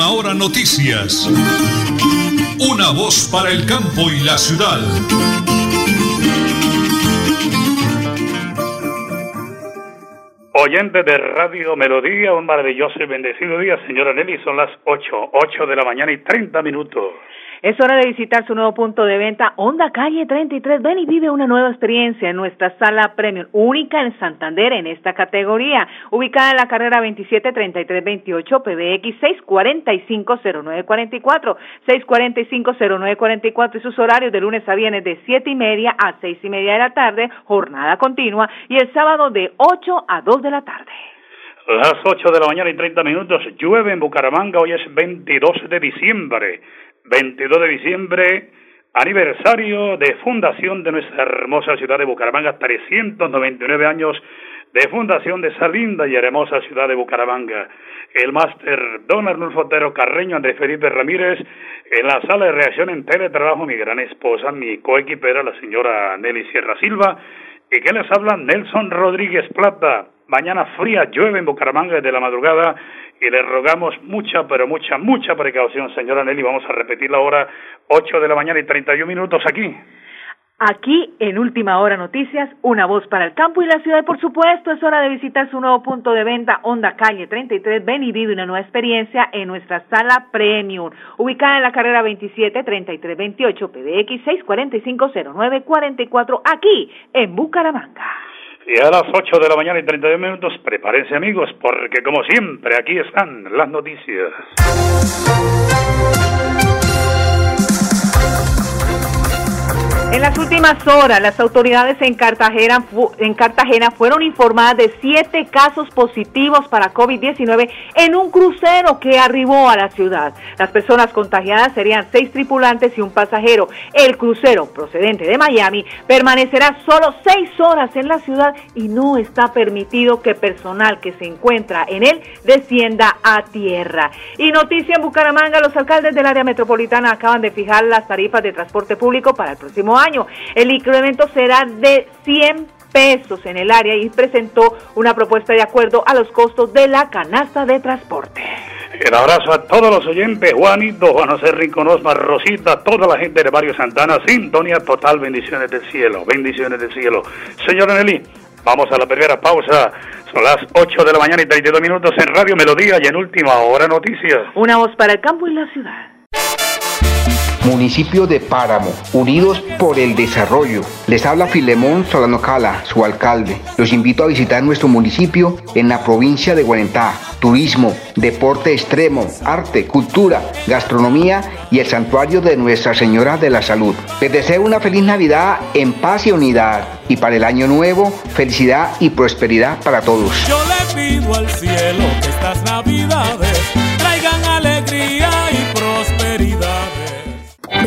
Última Hora Noticias. Una voz para el campo y la ciudad. Oyente de Radio Melodía, un maravilloso y bendecido día, señora Nelly. Son las 8, 8 de la mañana y 30 minutos. Es hora de visitar su nuevo punto de venta, Honda Calle 33. Ven y vive una nueva experiencia en nuestra sala premium, única en Santander en esta categoría, ubicada en la carrera 273328 PBX 6450944, 6450944 y sus horarios de lunes a viernes de 7 y media a 6 y media de la tarde, jornada continua, y el sábado de 8 a 2 de la tarde. Las 8 de la mañana y 30 minutos, llueve en Bucaramanga, hoy es 22 de diciembre. 22 de diciembre, aniversario de fundación de nuestra hermosa ciudad de Bucaramanga, 399 años de fundación de esa linda y hermosa ciudad de Bucaramanga. El máster Don Arnulfo Otero Carreño, Andrés Felipe Ramírez, en la sala de reacción en teletrabajo, mi gran esposa, mi coequipera, la señora Nelly Sierra Silva, y que les habla Nelson Rodríguez Plata. Mañana fría, llueve en Bucaramanga desde la madrugada y le rogamos mucha, pero mucha, mucha precaución, señora Nelly. Vamos a repetir la hora 8 de la mañana y 31 minutos aquí. Aquí en Última Hora Noticias, una voz para el campo y la ciudad. Por supuesto, es hora de visitar su nuevo punto de venta, Honda Calle 33. Ven y vive una nueva experiencia en nuestra sala Premium, ubicada en la carrera 27 33 28 PBX 645 0944, aquí en Bucaramanga. Y a las 8 de la mañana y 32 minutos, prepárense amigos, porque como siempre, aquí están las noticias. En las últimas horas, las autoridades en Cartagena, en Cartagena fueron informadas de siete casos positivos para COVID-19 en un crucero que arribó a la ciudad. Las personas contagiadas serían seis tripulantes y un pasajero. El crucero, procedente de Miami, permanecerá solo seis horas en la ciudad y no está permitido que personal que se encuentra en él descienda a tierra. Y noticia en Bucaramanga, los alcaldes del área metropolitana acaban de fijar las tarifas de transporte público para el próximo año. El incremento será de 100 pesos en el área y presentó una propuesta de acuerdo a los costos de la canasta de transporte. El abrazo a todos los oyentes, Juanito, Juan José Rinconosma, Rosita, toda la gente de Barrio Santana, sintonía total, bendiciones del cielo, bendiciones del cielo. Señora Nelly, vamos a la primera pausa. Son las 8 de la mañana y 32 minutos en Radio Melodía y en Última Hora Noticias. Una voz para el campo y la ciudad. Municipio de Páramo, unidos por el desarrollo. Les habla Filemón Solano Cala, su alcalde. Los invito a visitar nuestro municipio en la provincia de Guarentá. Turismo, deporte extremo, arte, cultura, gastronomía y el santuario de Nuestra Señora de la Salud. Les deseo una feliz Navidad en paz y unidad. Y para el año nuevo, felicidad y prosperidad para todos. Yo pido al cielo que estas navidades traigan alegría.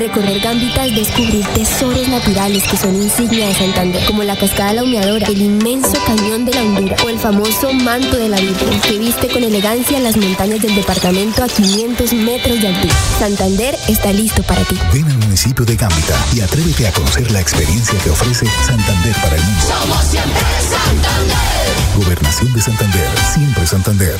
Recorrer Gambita es descubrir tesoros naturales que son insignia de Santander, como la cascada de la humeadora, el inmenso cañón de la Hondura o el famoso manto de la Virgen, que viste con elegancia las montañas del departamento a 500 metros de altura. Santander está listo para ti. Ven al municipio de Gambita y atrévete a conocer la experiencia que ofrece Santander para el mundo. Somos siempre Santander. Gobernación de Santander, siempre Santander.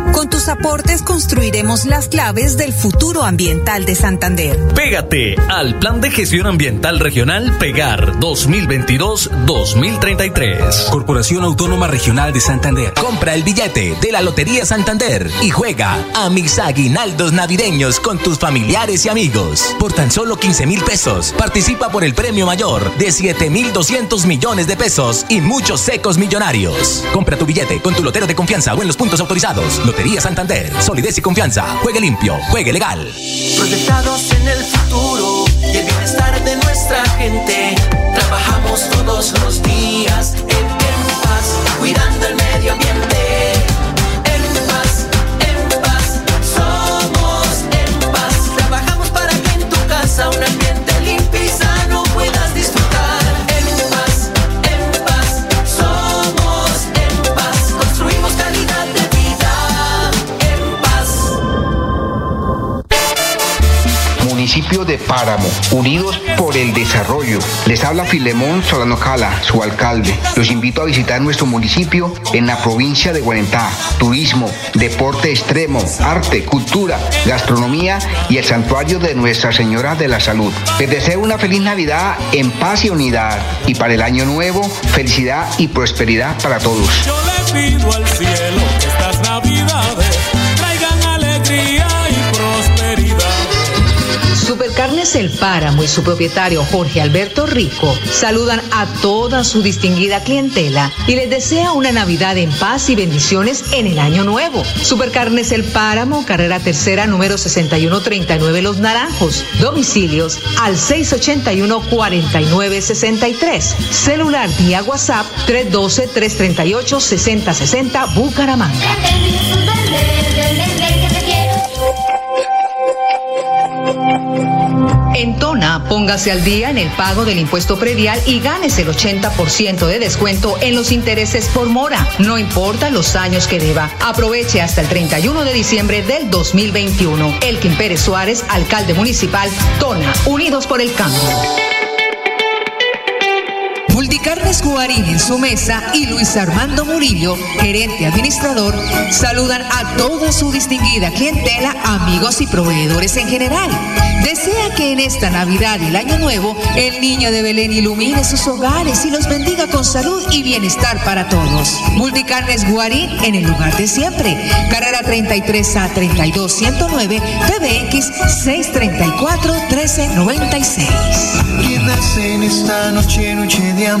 Con tus aportes construiremos las claves del futuro ambiental de Santander. Pégate al Plan de Gestión Ambiental Regional Pegar 2022-2033. Corporación Autónoma Regional de Santander. Compra el billete de la Lotería Santander y juega a mis aguinaldos navideños con tus familiares y amigos. Por tan solo 15 mil pesos, participa por el premio mayor de 7 mil 200 millones de pesos y muchos secos millonarios. Compra tu billete con tu lotero de confianza o en los puntos autorizados. Lotería Santander. Solidez y confianza. Juegue limpio. Juegue legal. Proyectados en el futuro y el bienestar de nuestra gente. Trabajamos todos los días en paz, cuidando el de Páramo, unidos por el desarrollo. Les habla Filemón Solano Cala, su alcalde. Los invito a visitar nuestro municipio en la provincia de Guarentá. Turismo, deporte extremo, arte, cultura, gastronomía y el santuario de Nuestra Señora de la Salud. Les deseo una feliz Navidad en paz y unidad y para el año nuevo, felicidad y prosperidad para todos. Yo le pido al cielo estas navidades Supercarnes El Páramo y su propietario Jorge Alberto Rico saludan a toda su distinguida clientela y les desea una Navidad en paz y bendiciones en el año nuevo. Supercarnes El Páramo, carrera tercera número 6139 Los Naranjos. Domicilios al 681-4963. Celular vía WhatsApp 312-338-6060 Bucaramanga. En Tona, póngase al día en el pago del impuesto predial y gánese el 80% de descuento en los intereses por mora. No importa los años que deba. Aproveche hasta el 31 de diciembre del 2021. Elkin Pérez Suárez, alcalde municipal, Tona, Unidos por el Cambio. Multicarnes Guarín en su mesa y Luis Armando Murillo, gerente administrador, saludan a toda su distinguida clientela, amigos y proveedores en general. Desea que en esta Navidad y el Año Nuevo el niño de Belén ilumine sus hogares y los bendiga con salud y bienestar para todos. Multicarnes Guarín en el lugar de siempre. Carrera 33 a 32 109 PBX 634 1396. ¿Quién nace en esta noche, noche de amor,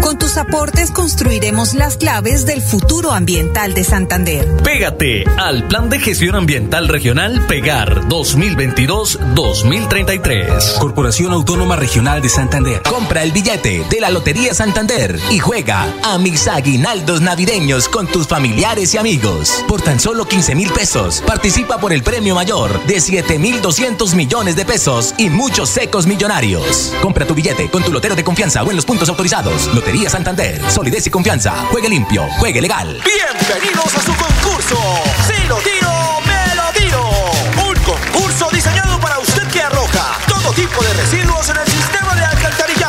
Con tus aportes construiremos las claves del futuro ambiental de Santander. Pégate al Plan de Gestión Ambiental Regional Pegar 2022-2033. Corporación Autónoma Regional de Santander. Compra el billete de la Lotería Santander y juega a mis aguinaldos navideños con tus familiares y amigos. Por tan solo 15 mil pesos, participa por el premio mayor de 7 mil 200 millones de pesos y muchos secos millonarios. Compra tu billete con tu lotero de confianza o en los puntos autorizados. Lotería Santander. Solidez y confianza. Juegue limpio. Juegue legal. Bienvenidos a su concurso. Si lo tiro, me lo tiro. Un concurso diseñado para usted que arroja todo tipo de residuos en el sistema de alcantarillado.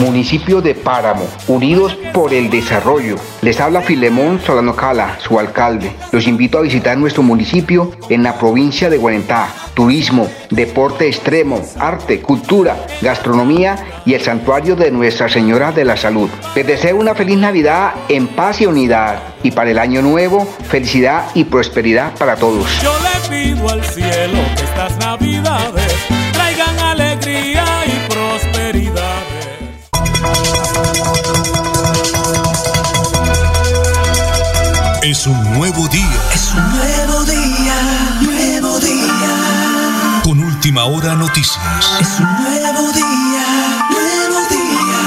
Municipio de Páramo, unidos por el desarrollo. Les habla Filemón Solano Cala, su alcalde. Los invito a visitar nuestro municipio en la provincia de Guarentá. Turismo, deporte extremo, arte, cultura, gastronomía y el santuario de Nuestra Señora de la Salud. Les deseo una feliz Navidad en paz y unidad y para el año nuevo, felicidad y prosperidad para todos. Yo pido al cielo estas navidades Es un nuevo día. Es un nuevo día, nuevo día. Con última hora noticias. Es un nuevo día, nuevo día.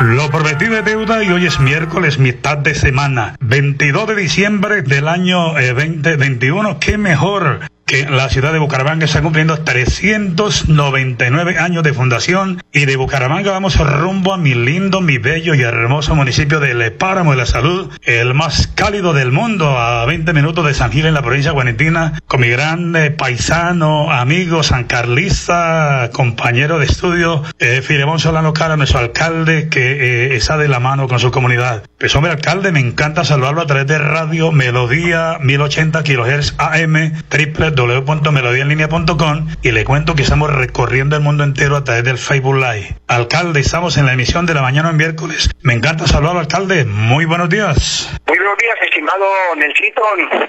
Lo prometido de deuda y hoy es miércoles, mitad de semana, 22 de diciembre del año eh, 2021. Qué mejor que la ciudad de Bucaramanga está cumpliendo 399 años de fundación y de Bucaramanga vamos rumbo a mi lindo, mi bello y hermoso municipio de Le Páramo de la Salud, el más cálido del mundo, a 20 minutos de San Gil en la provincia de Guarentina, con mi gran eh, paisano, amigo San Carlista, compañero de estudio, eh, Filemón Solano Cara, nuestro alcalde, que eh, está de la mano con su comunidad. Pues hombre, alcalde, me encanta saludarlo a través de Radio Melodía 1080 kHz AM, www.melodiaenlinea.com y le cuento que estamos recorriendo el mundo entero a través del Facebook Live. Alcalde, estamos en la emisión de la mañana en miércoles. Me encanta saludarlo, alcalde. Muy buenos días. Muy buenos días, estimado Nelsito.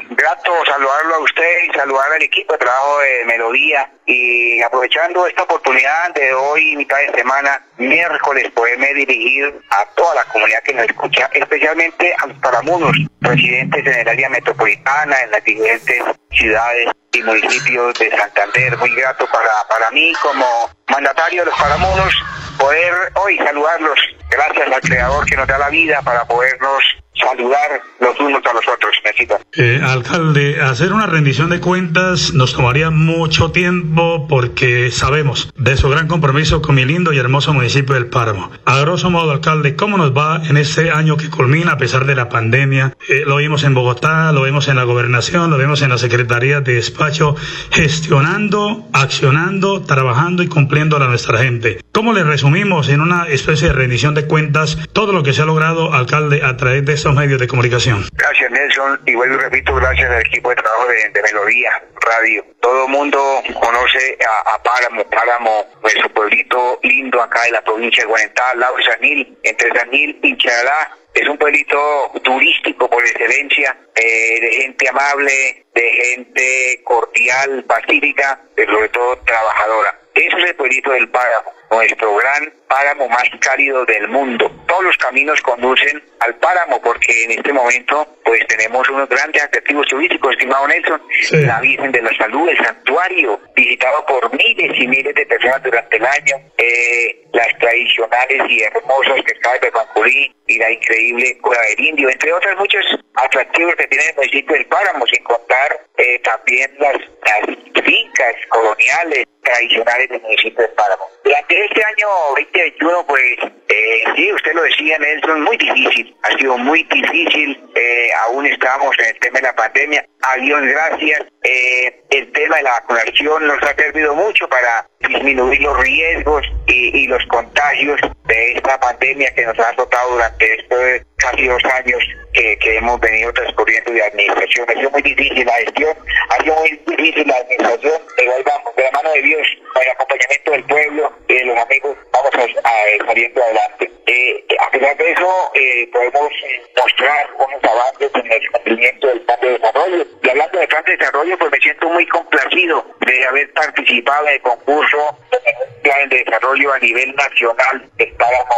Grato saludarlo a usted y saludar al equipo de trabajo de Melodía y aprovechando esta oportunidad de hoy, mitad de semana, miércoles, poderme dirigir a toda la comunidad que nos escucha, especialmente a los paramunos, residentes en el área metropolitana, en las diferentes ciudades y municipios de Santander. Muy grato para, para mí como mandatario de los paramunos poder hoy saludarlos. Gracias al Creador que nos da la vida para podernos saludar los unos a los otros. Eh, alcalde, hacer una rendición de cuentas nos tomaría mucho tiempo porque sabemos de su gran compromiso con mi lindo y hermoso municipio del Páramo. A grosso modo, alcalde, ¿cómo nos va en este año que culmina a pesar de la pandemia? Eh, lo vimos en Bogotá, lo vemos en la gobernación, lo vemos en la Secretaría de Despacho, gestionando, accionando, trabajando y cumpliendo a nuestra gente. ¿Cómo le resumimos en una especie de rendición de cuentas todo lo que se ha logrado, alcalde, a través de estos medios de comunicación? Gracias, Nelson. Y vuelvo y repito, gracias al equipo de trabajo de, Melodía Radio. Todo mundo conoce a, Páramo, Páramo, nuestro pueblito lindo acá de la provincia de Guarentá, al lado de Sanil, entre Sanil y Charalá. Es un pueblito turístico por excelencia, eh, de gente amable, de gente cordial, pacífica, pero sobre todo trabajadora. Ese es el pueblito del Páramo, nuestro gran páramo más cálido del mundo. Todos los caminos conducen al páramo porque en este momento pues tenemos unos grandes atractivos turísticos, estimado Nelson, la Virgen de la Salud, el santuario, visitado por miles y miles de personas durante el año, eh, las tradicionales y hermosas cascadas de Pancurí y la increíble Cueva del Indio, entre otros muchos atractivos que tiene el municipio del Páramo, sin contar eh, también las, las fincas coloniales tradicionales del municipio del Páramo. Durante este año 2021, pues eh, sí, usted lo decía, Nelson, muy difícil, ha sido muy difícil, eh, aún estamos en el tema de la pandemia, a Dios gracias, eh, el tema de la vacunación nos ha servido mucho para disminuir los riesgos y, los contagios de esta pandemia que nos ha azotado durante estos casi dos años que, hemos venido transcurriendo de administración. Ha sido muy difícil la gestión, ha sido muy difícil la administración, pero ahí vamos, de la mano de Dios, con el acompañamiento del pueblo y de los amigos, vamos a, saliendo adelante. Eh, a pesar de eso, eh, podemos mostrar unos avances en el cumplimiento del plan de desarrollo. Y hablando del plan de desarrollo, pues me siento muy complacido de haber participado en el concurso de plan de desarrollo a nivel nacional. El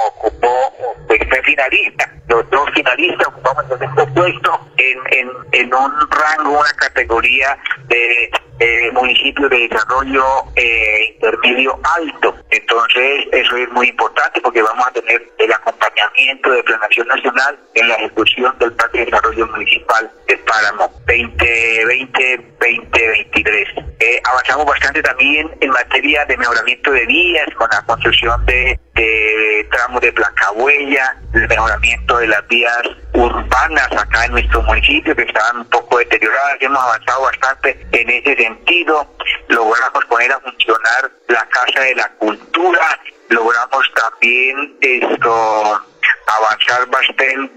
ocupó, pues fue finalista. Los dos finalistas ocupamos puesto en, en, en un rango, una categoría de eh, municipio de desarrollo eh, intermedio alto. Entonces, eso es muy importante porque vamos a tener el acompañamiento de Planación Nacional en la ejecución del Plan de Desarrollo Municipal de Páramo 2020-2023. Eh, avanzamos bastante también en materia de mejoramiento de vías con la construcción de, de tramos de placa huella, el mejoramiento de las vías urbanas acá en nuestro municipio que estaban un poco deterioradas. Hemos avanzado bastante en ese sentido. Logramos poner a funcionar la Casa de la Cultura. Logramos también esto avanzar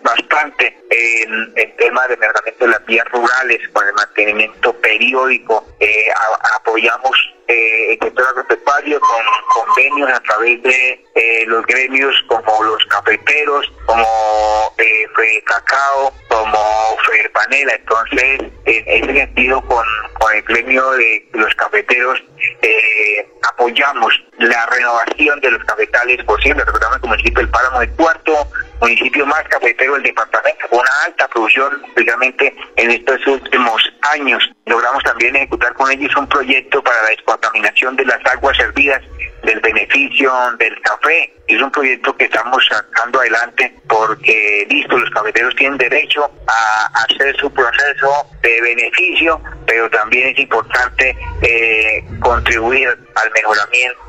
bastante en el tema de mejoramiento de las vías rurales con el mantenimiento periódico. Eh, apoyamos eh, el sector agropecuario con convenios a través de eh, los gremios como los cafeteros, como eh, Cacao, como Fede Panela. Entonces, en ese sentido, con, con el gremio de los cafeteros, eh, apoyamos la renovación de los cafetales posibles. Recordamos que el municipio del Páramo de Cuarto municipio más cafetero del departamento, con una alta producción, especialmente en estos últimos años. Logramos también ejecutar con ellos un proyecto para la descontaminación de las aguas servidas del beneficio del café. Es un proyecto que estamos sacando adelante porque, listo, los cafeteros tienen derecho a hacer su proceso de beneficio, pero también es importante eh, contribuir al mejoramiento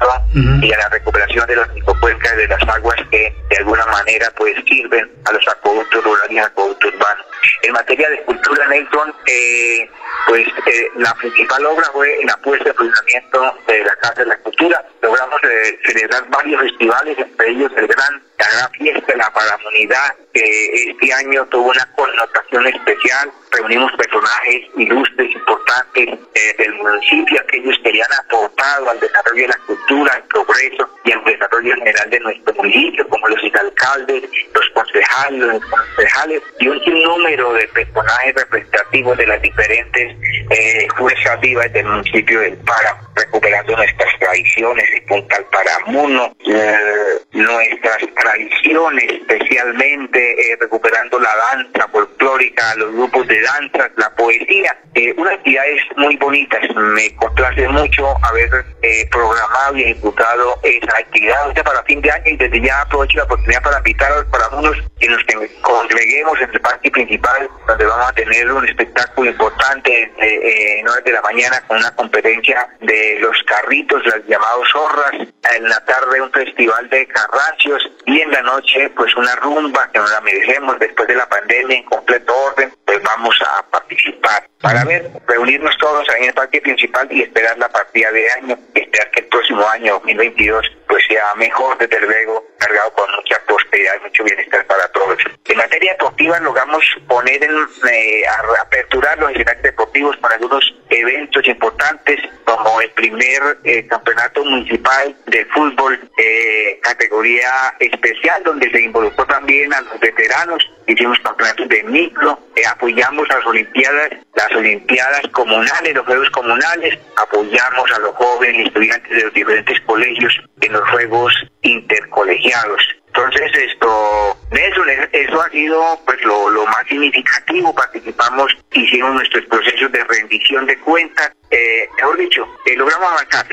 y a la recuperación de las microcuencas de las aguas que de alguna manera pues sirven a los acueductos rurales y acueductos urbanos. En materia de cultura, Nelson, eh, pues eh, la principal obra fue la puesta de funcionamiento de la Casa de la Cultura. Logramos eh, celebrar varios festivales, entre ellos el gran gran fiesta, la paramunidad, que este año tuvo una connotación especial. Reunimos personajes ilustres, importantes eh, del municipio, aquellos que le han aportado al desarrollo de la cultura, al progreso y al desarrollo general de nuestro municipio, como los alcaldes, los concejales, los concejales y un sinnúmero de personajes representativos de las diferentes eh, fuerzas vivas del municipio del Para, recuperando nuestras tradiciones y Puntal Paramuno, eh, nuestras tradiciones, especialmente eh, recuperando la danza folclórica, los grupos de danza, la poesía, eh, unas actividades muy bonitas. Me complace mucho haber eh, programado y ejecutado esa actividad para fin de año y desde ya aprovecho la oportunidad para invitar a los paramunos que nos congreguemos en el parque principal, donde vamos a tener un espectáculo importante eh, en horas de la mañana con una conferencia de los carritos, las llamados zorras, en la tarde un festival de carrancios y en la noche pues una rumba que nos la merecemos después de la pandemia en completo orden, pues vamos a participar para ver, reunirnos todos en el parque principal y esperar la partida de año, esperar que el próximo año 2022 pues sea mejor desde luego, cargado con mucha prosperidad y mucho bienestar para todos. En materia deportiva logramos poner en, eh, a aperturar los escenarios deportivos para algunos eventos importantes como el primer eh, campeonato municipal de fútbol eh, categoría especial donde se involucró también a los veteranos hicimos campeonatos de micro, apoyamos a las olimpiadas, las olimpiadas comunales, los juegos comunales, apoyamos a los jóvenes estudiantes de los diferentes colegios en los juegos intercolegiados. Entonces esto, eso, ha sido pues lo, lo más significativo, participamos, hicimos nuestros procesos de rendición de cuentas, eh, mejor dicho, eh, logramos avanzar,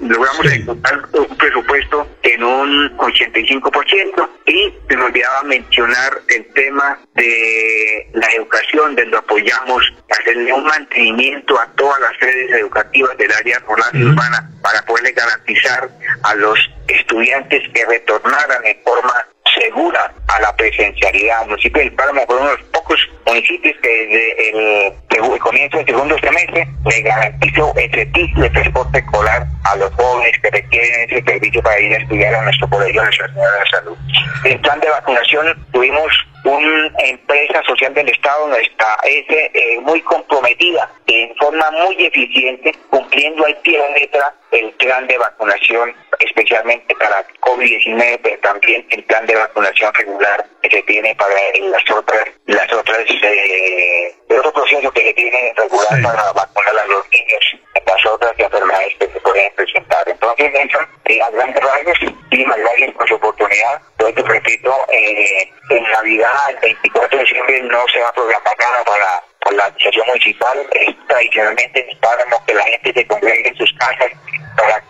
logramos ejecutar un presupuesto en un 85% y se me olvidaba mencionar el tema de la educación, donde apoyamos hacerle un mantenimiento a todas las sedes educativas del área rural y urbana para poderle garantizar a los estudiantes que retornaran en forma segura a la presencialidad. El municipio del Páramo fue uno de los pocos municipios que desde el, el comienzo del segundo semestre le garantizó el servicio de transporte escolar a los jóvenes que requieren ese servicio para ir a estudiar a nuestro colegio Nacional de la Salud. En plan de vacunación tuvimos una empresa social del Estado, nuestra S, eh, muy comprometida en forma muy eficiente, cumpliendo al pie de letra el plan de vacunación, especialmente para COVID-19, pero también el plan de vacunación regular que se tiene para las otras, las otras, eh, el otro proceso que se tiene regular para vacunar a los niños, las otras enfermedades que se pueden presentar. Entonces, Nelson, eh, a grandes rasgos, muchísimas gracias por su oportunidad. Yo te repito, eh, en Navidad, el 24 de diciembre, no se va a programar nada para la administración municipal. Es tradicionalmente en Páramo que la gente se congregue en sus casas para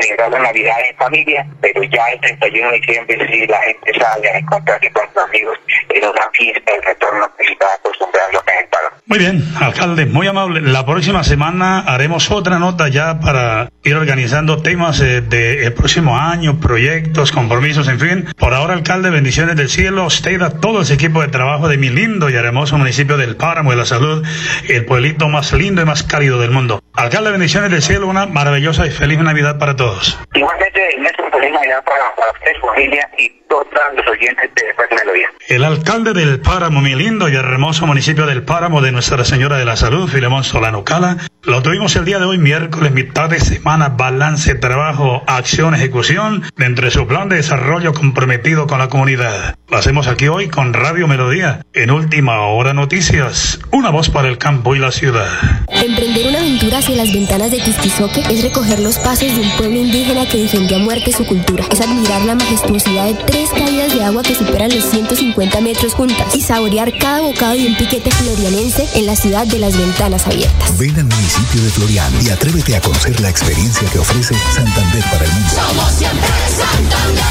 celebrar la Navidad en familia, pero ya el 31 de diciembre sí la gente sale a encontrarse con sus amigos en una fiesta de retorno que se está acostumbrando a en Muy bien, alcalde, muy amable. La próxima semana haremos otra nota ya para ir organizando temas eh, del próximo año, proyectos, compromisos, en fin. Por ahora, alcalde, bendiciones del cielo, usted a todo ese equipo de trabajo de mi lindo y hermoso municipio del Páramo de la Salud, el pueblito más lindo y más cálido del mundo. Alcalde, bendiciones del cielo, una maravillosa y feliz Navidad para todos. Igualmente, Néstor, feliz Navidad para, para usted, su familia y todos los oyentes de Fuerte Melodía. El alcalde del Páramo, mi lindo y hermoso municipio del Páramo de Nuestra Señora de la Salud, Filemón Solano Cala, lo tuvimos el día de hoy, miércoles, mitad de semana, balance, trabajo, acción, ejecución, dentro de su plan de desarrollo comprometido con la comunidad. Lo hacemos aquí hoy con Radio Melodía, en Última Hora Noticias, una voz para el campo y la ciudad. Emprender una aventura hacia las ventanas de Tisquizoque es recoger los pasos de un pueblo indígena que defendió a muerte su cultura. Es admirar la majestuosidad de tres caídas de agua que superan los 150 metros juntas y saborear cada bocado de un piquete florianense en la ciudad de las ventanas abiertas. Ven al municipio de Florian y atrévete a conocer la experiencia que ofrece Santander para el mundo. Somos siempre Santander.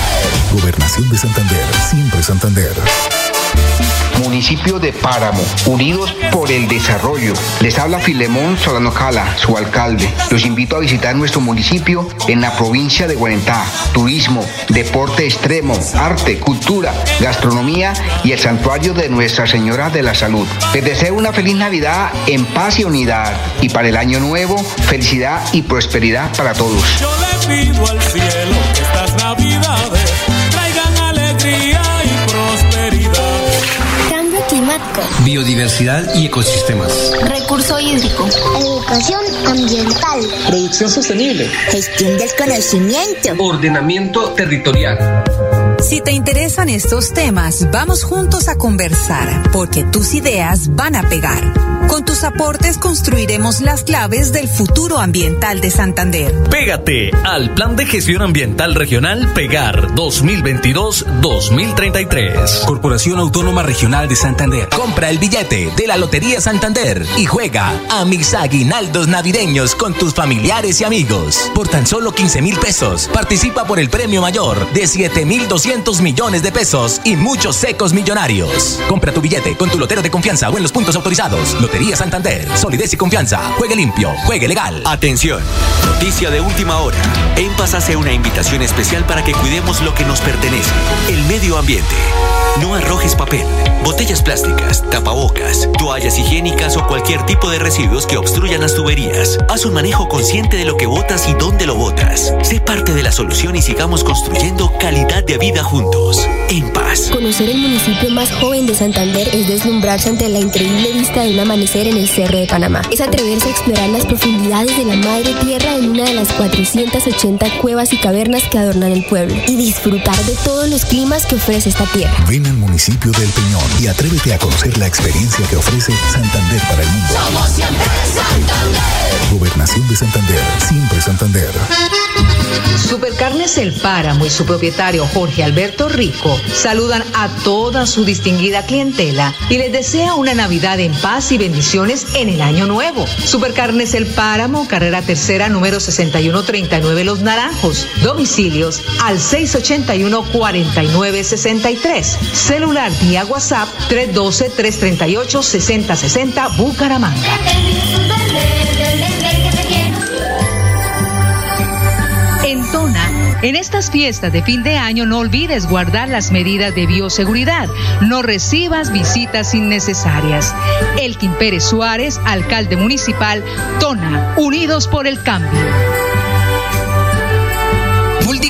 Gobernación de Santander, siempre Santander. Municipio de Páramo, unidos por el desarrollo. Les habla Filemón Solano Cala, su alcalde. Los invito a visitar nuestro municipio en la provincia de Guarentá. Turismo, deporte extremo, arte, cultura, gastronomía y el santuario de Nuestra Señora de la Salud. Les deseo una feliz Navidad en paz y unidad. Y para el año nuevo, felicidad y prosperidad para todos. Yo al cielo estas navidades Biodiversidad y ecosistemas. Recurso hídrico. Educación ambiental. Producción sostenible. Gestión del conocimiento. Ordenamiento territorial. Si te interesan estos temas, vamos juntos a conversar, porque tus ideas van a pegar. Con tus aportes construiremos las claves del futuro ambiental de Santander. Pégate al Plan de Gestión Ambiental Regional Pegar 2022-2033. Corporación Autónoma Regional de Santander. Compra el billete de la Lotería Santander y juega a mis aguinaldos navideños con tus familiares y amigos. Por tan solo 15 mil pesos, participa por el premio mayor de 7 mil 200 millones de pesos y muchos secos millonarios. Compra tu billete con tu lotero de confianza o en los puntos autorizados. Lotería Santander. Solidez y confianza. Juegue limpio. Juegue legal. Atención. Noticia de última hora. En Paz hace una invitación especial para que cuidemos lo que nos pertenece. El medio ambiente. No arrojes papel, botellas plásticas, tapabocas, toallas higiénicas o cualquier tipo de residuos que obstruyan las tuberías. Haz un manejo consciente de lo que botas y dónde lo botas. Sé parte de la solución y sigamos construyendo calidad de vida juntos. En paz. Conocer el municipio más joven de Santander es deslumbrarse ante la increíble vista de un amanecer en el Cerro de Panamá. Es atreverse a explorar las profundidades de la madre tierra en una de las 480 cuevas y cavernas que adornan el pueblo. Y disfrutar de todos los climas que ofrece esta tierra. Ven al municipio del Peñón y atrévete a conocer la experiencia que ofrece Santander para el mundo. Somos siempre Santander. Gobernación de Santander, siempre Santander. Supercarnes El Páramo y su propietario Jorge Alberto Rico saludan a toda su distinguida clientela y les desea una Navidad en paz y bendiciones en el año nuevo. Supercarnes El Páramo, carrera tercera número 6139 Los Naranjos. Domicilios al 681-4963. Celular vía WhatsApp 312-338-6060 Bucaramanga. En Tona, en estas fiestas de fin de año no olvides guardar las medidas de bioseguridad. No recibas visitas innecesarias. Elkin Pérez Suárez, alcalde municipal, Tona, Unidos por el Cambio.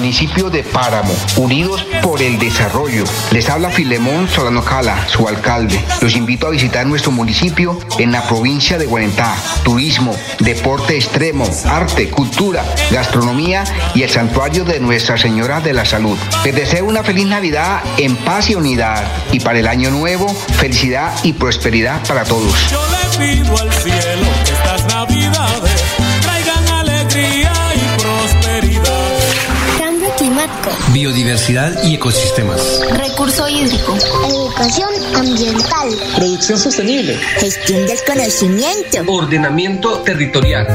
Municipio de Páramo, unidos por el desarrollo. Les habla Filemón Solano Cala, su alcalde. Los invito a visitar nuestro municipio en la provincia de Guarentá. Turismo, deporte extremo, arte, cultura, gastronomía y el santuario de Nuestra Señora de la Salud. Les deseo una feliz Navidad en paz y unidad. Y para el año nuevo, felicidad y prosperidad para todos. Yo le pido al cielo Biodiversidad y ecosistemas. Recurso hídrico. Educación ambiental. Producción sostenible. Gestión del conocimiento. Ordenamiento territorial.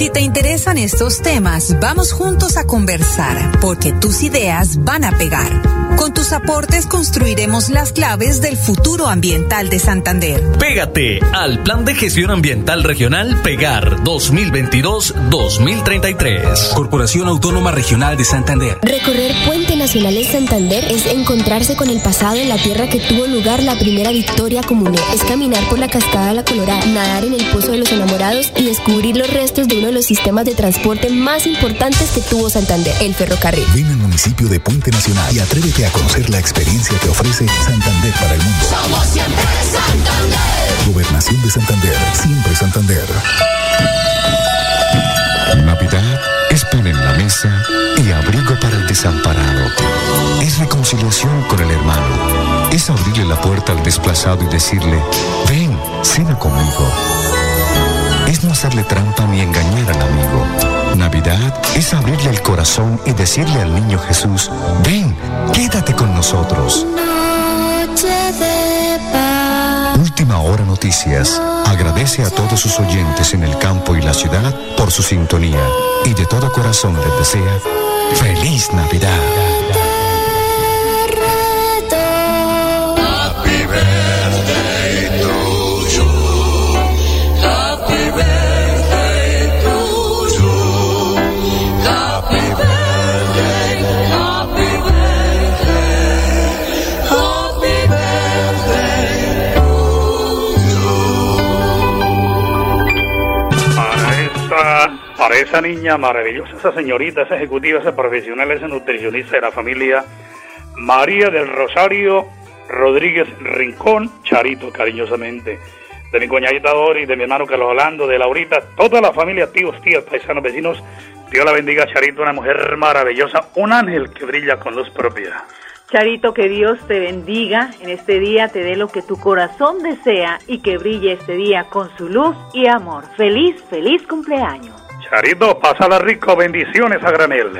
Si te interesan estos temas, vamos juntos a conversar, porque tus ideas van a pegar. Con tus aportes construiremos las claves del futuro ambiental de Santander. Pégate al Plan de Gestión Ambiental Regional Pegar 2022-2033. Corporación Autónoma Regional de Santander. Recorrer Puente Nacional en Santander es encontrarse con el pasado en la tierra que tuvo lugar la primera victoria comunera. Es caminar por la cascada de la Colorada, nadar en el Pozo de los Enamorados y descubrir los restos de uno de los sistemas de transporte más importantes que tuvo Santander, el ferrocarril. Ven al municipio de Puente Nacional y atrévete a conocer la experiencia que ofrece Santander para el mundo. Somos siempre Santander. Gobernación de Santander, siempre Santander. Navidad es pan en la mesa y abrigo para el desamparado. Es reconciliación con el hermano. Es abrirle la puerta al desplazado y decirle, ven, cena conmigo. Es no hacerle trampa ni engañar al amigo. Navidad es abrirle el corazón y decirle al niño Jesús, ven, quédate con nosotros. Última hora noticias. Agradece a todos sus oyentes en el campo y la ciudad por su sintonía y de todo corazón les desea feliz Navidad. Esa niña maravillosa, esa señorita, esa ejecutiva, esa profesional, esa nutricionista de la familia, María del Rosario Rodríguez Rincón, Charito, cariñosamente. De mi coñadita Dori, de mi hermano Carlos Orlando, de Laurita, toda la familia, tíos, tías, paisanos, vecinos. Dios la bendiga, Charito, una mujer maravillosa, un ángel que brilla con luz propia. Charito, que Dios te bendiga en este día, te dé lo que tu corazón desea y que brille este día con su luz y amor. Feliz, feliz cumpleaños. Charito, pásala rico, bendiciones a granel.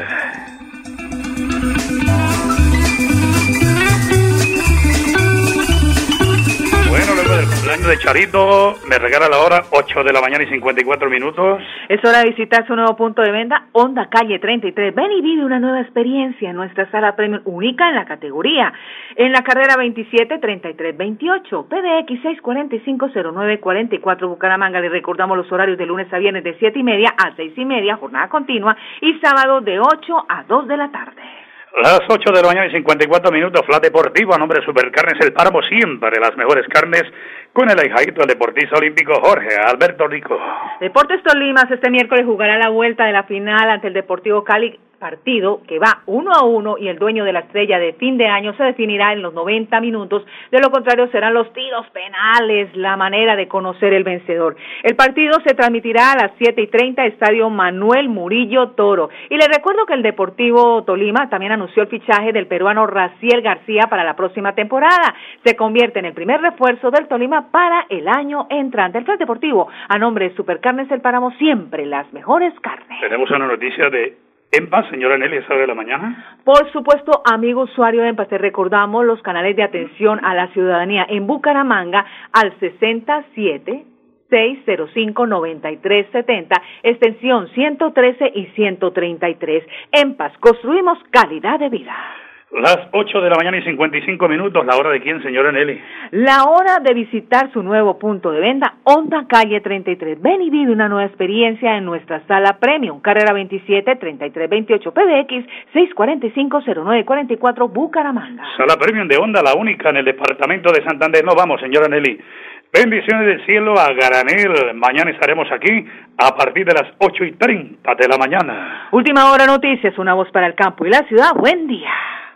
Bueno, luego del cumpleaños de Charito, me regala la hora 8 de la mañana y 54 minutos. Es hora de visitar su nuevo punto de venta, Honda Calle 33. Ven y vive una nueva experiencia en nuestra sala premium única en la categoría. En la carrera 27 33 28, PDX 6450944 Bucaramanga. Le recordamos los horarios de lunes a viernes de 7 y media a 6 y media, jornada continua, y sábado de 8 a 2 de la tarde. Las 8 de la mañana y 54 minutos, Flat Deportivo, a nombre de Supercarnes El Páramo, siempre las mejores carnes, con el ahijadito del deportista olímpico Jorge Alberto Rico. Deportes Tolimas este miércoles jugará la vuelta de la final ante el Deportivo Cali partido que va uno a uno y el dueño de la estrella de fin de año se definirá en los 90 minutos. De lo contrario serán los tiros penales la manera de conocer el vencedor. El partido se transmitirá a las 7 y 30 Estadio Manuel Murillo Toro. Y le recuerdo que el Deportivo Tolima también anunció el fichaje del peruano Raciel García para la próxima temporada. Se convierte en el primer refuerzo del Tolima para el año entrante. El Club Deportivo, a nombre de Supercarnes del Páramo, siempre las mejores carnes. Tenemos una noticia de EMPA, señora Nelly, esa de la mañana. Por supuesto, amigo usuario de EMPA, te recordamos los canales de atención a la ciudadanía en Bucaramanga al 67 605-9370, extensión 113 y 133. EMPAS, construimos calidad de vida. Las 8 de la mañana y 55 minutos, la hora de quién, señora Nelly. La hora de visitar su nuevo punto de venta, Honda Calle 33. Ven y vive una nueva experiencia en nuestra sala Premium, carrera 27 33 28 PBX 645 0944 Bucaramanga. Sala Premium de Honda, la única en el departamento de Santander. No vamos, señora Nelly. Bendiciones del cielo a Garanel. Mañana estaremos aquí a partir de las 8 y 30 de la mañana. Última hora noticias, una voz para el campo y la ciudad. Buen día.